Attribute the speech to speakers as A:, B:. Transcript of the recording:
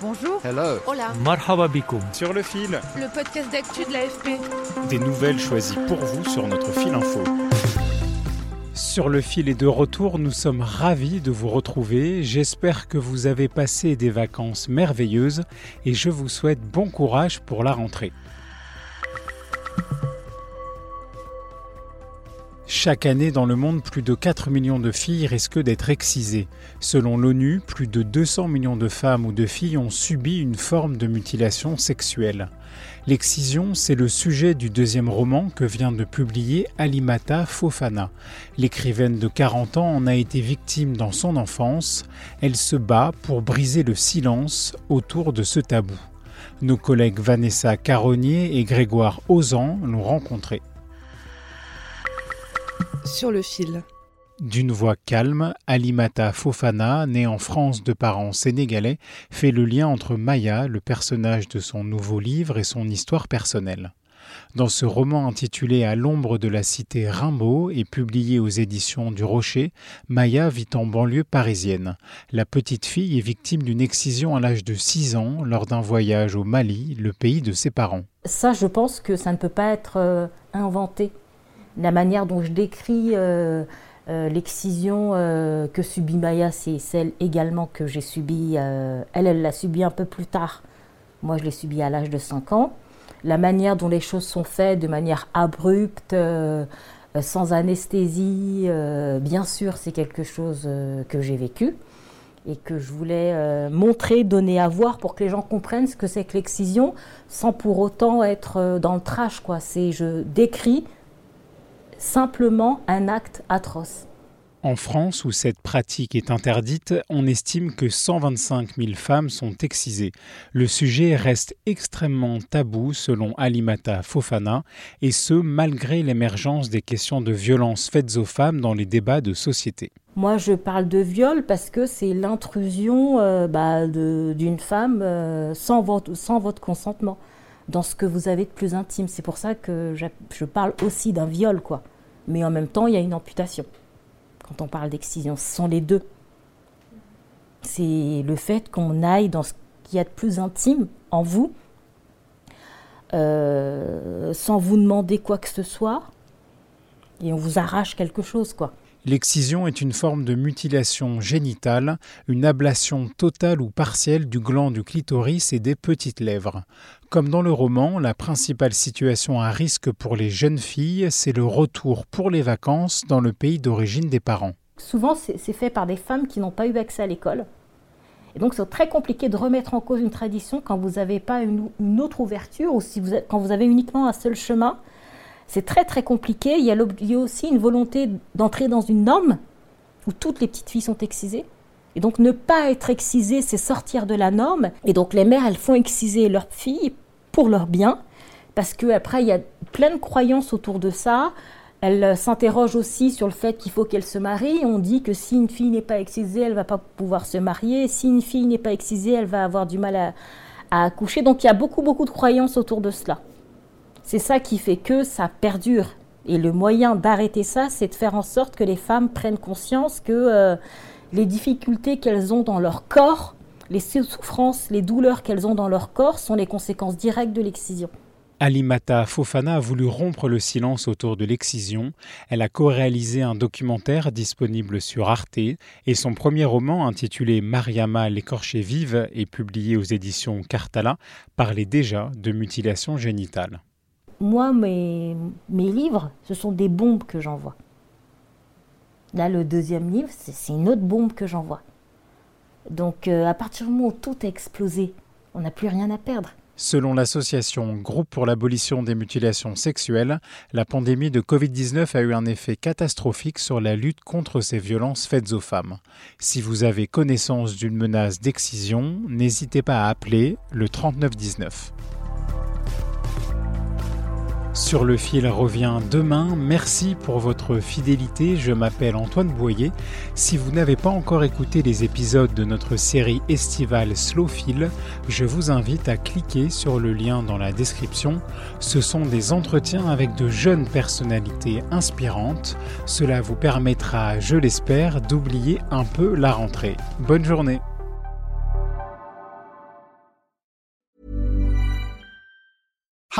A: Bonjour.
B: Hello.
A: Hola.
C: Marhaba.
D: Sur le fil.
A: Le podcast d'actu de l'AFP.
D: Des nouvelles choisies pour vous sur notre fil info.
C: Sur le fil et de retour, nous sommes ravis de vous retrouver. J'espère que vous avez passé des vacances merveilleuses et je vous souhaite bon courage pour la rentrée. Chaque année dans le monde, plus de 4 millions de filles risquent d'être excisées. Selon l'ONU, plus de 200 millions de femmes ou de filles ont subi une forme de mutilation sexuelle. L'excision, c'est le sujet du deuxième roman que vient de publier Alimata Fofana. L'écrivaine de 40 ans en a été victime dans son enfance. Elle se bat pour briser le silence autour de ce tabou. Nos collègues Vanessa Caronnier et Grégoire Ozan l'ont rencontrée.
A: Sur le fil.
C: D'une voix calme, Alimata Fofana, née en France de parents sénégalais, fait le lien entre Maya, le personnage de son nouveau livre, et son histoire personnelle. Dans ce roman intitulé À l'ombre de la cité Rimbaud et publié aux éditions du Rocher, Maya vit en banlieue parisienne. La petite fille est victime d'une excision à l'âge de 6 ans lors d'un voyage au Mali, le pays de ses parents.
E: Ça, je pense que ça ne peut pas être euh, inventé la manière dont je décris euh, euh, l'excision euh, que subit Maya, c'est celle également que j'ai subie. elle, elle l'a subie un peu plus tard. Moi, je l'ai subie à l'âge de 5 ans. La manière dont les choses sont faites, de manière abrupte, sans anesthésie, bien sûr, c'est quelque chose que j'ai vécu et que je voulais montrer, donner à voir pour que les gens comprennent ce que c'est que l'excision, sans pour autant être dans le trash. C'est, je décris simplement un acte atroce.
C: En France, où cette pratique est interdite, on estime que 125 000 femmes sont excisées. Le sujet reste extrêmement tabou selon Alimata Fofana, et ce malgré l'émergence des questions de violence faites aux femmes dans les débats de société.
E: Moi, je parle de viol parce que c'est l'intrusion euh, bah, d'une femme euh, sans, votre, sans votre consentement dans ce que vous avez de plus intime. C'est pour ça que je parle aussi d'un viol, quoi. Mais en même temps, il y a une amputation. Quand on parle d'excision, ce sont les deux. C'est le fait qu'on aille dans ce qu'il y a de plus intime en vous, euh, sans vous demander quoi que ce soit, et on vous arrache quelque chose, quoi.
C: L'excision est une forme de mutilation génitale, une ablation totale ou partielle du gland du clitoris et des petites lèvres. Comme dans le roman, la principale situation à risque pour les jeunes filles, c'est le retour pour les vacances dans le pays d'origine des parents.
E: Souvent, c'est fait par des femmes qui n'ont pas eu accès à l'école. Et donc, c'est très compliqué de remettre en cause une tradition quand vous n'avez pas une, autre ouverture ou quand vous avez uniquement un seul chemin c'est très très compliqué. Il y, a, aussi une volonté d'entrer dans une norme où toutes les petites filles sont excisées. Et donc ne pas être excisée, c'est sortir de la norme. Et donc les mères, elles font exciser leurs filles pour leur bien, parce qu'après, il y a plein de croyances autour de ça. Elles s'interrogent aussi sur le fait qu'il faut qu'elles se marient. On dit que si une fille n'est pas excisée, elle va pas pouvoir se marier. Si une fille n'est pas excisée, elle va avoir du mal à accoucher. Donc il y a beaucoup beaucoup de croyances autour de cela. C'est ça qui fait que ça perdure. Et le moyen d'arrêter ça, c'est de faire en sorte que les femmes prennent conscience que euh, les difficultés qu'elles ont dans leur corps, les souffrances, les douleurs qu'elles ont dans leur corps sont les conséquences directes de l'excision.
C: Alimata Fofana a voulu rompre le silence autour de l'excision. Elle a co-réalisé un documentaire disponible sur Arte et son premier roman intitulé Mariama l'écorchée vive et publié aux éditions Cartala parlait déjà de mutilation génitale
E: moi, mes, livres, ce sont des bombes que j'envoie. Là, le deuxième livre, c'est une autre bombe que j'envoie. Donc, euh, à partir du moment où tout a explosé, on n'a plus rien à perdre.
C: Selon l'association Groupe pour l'abolition des mutilations sexuelles, la pandémie de Covid-19 a eu un effet catastrophique sur la lutte contre ces violences faites aux femmes. Si vous avez connaissance d'une menace d'excision, n'hésitez pas à appeler le 3919. Sur le fil revient demain. Merci pour votre fidélité. Je m'appelle Antoine Boyer. Si vous n'avez pas encore écouté les épisodes de notre série estivale Slow Fil, je vous invite à cliquer sur le lien dans la description. Ce sont des entretiens avec de jeunes personnalités inspirantes. Cela vous permettra, je l'espère, d'oublier un peu la rentrée. Bonne journée.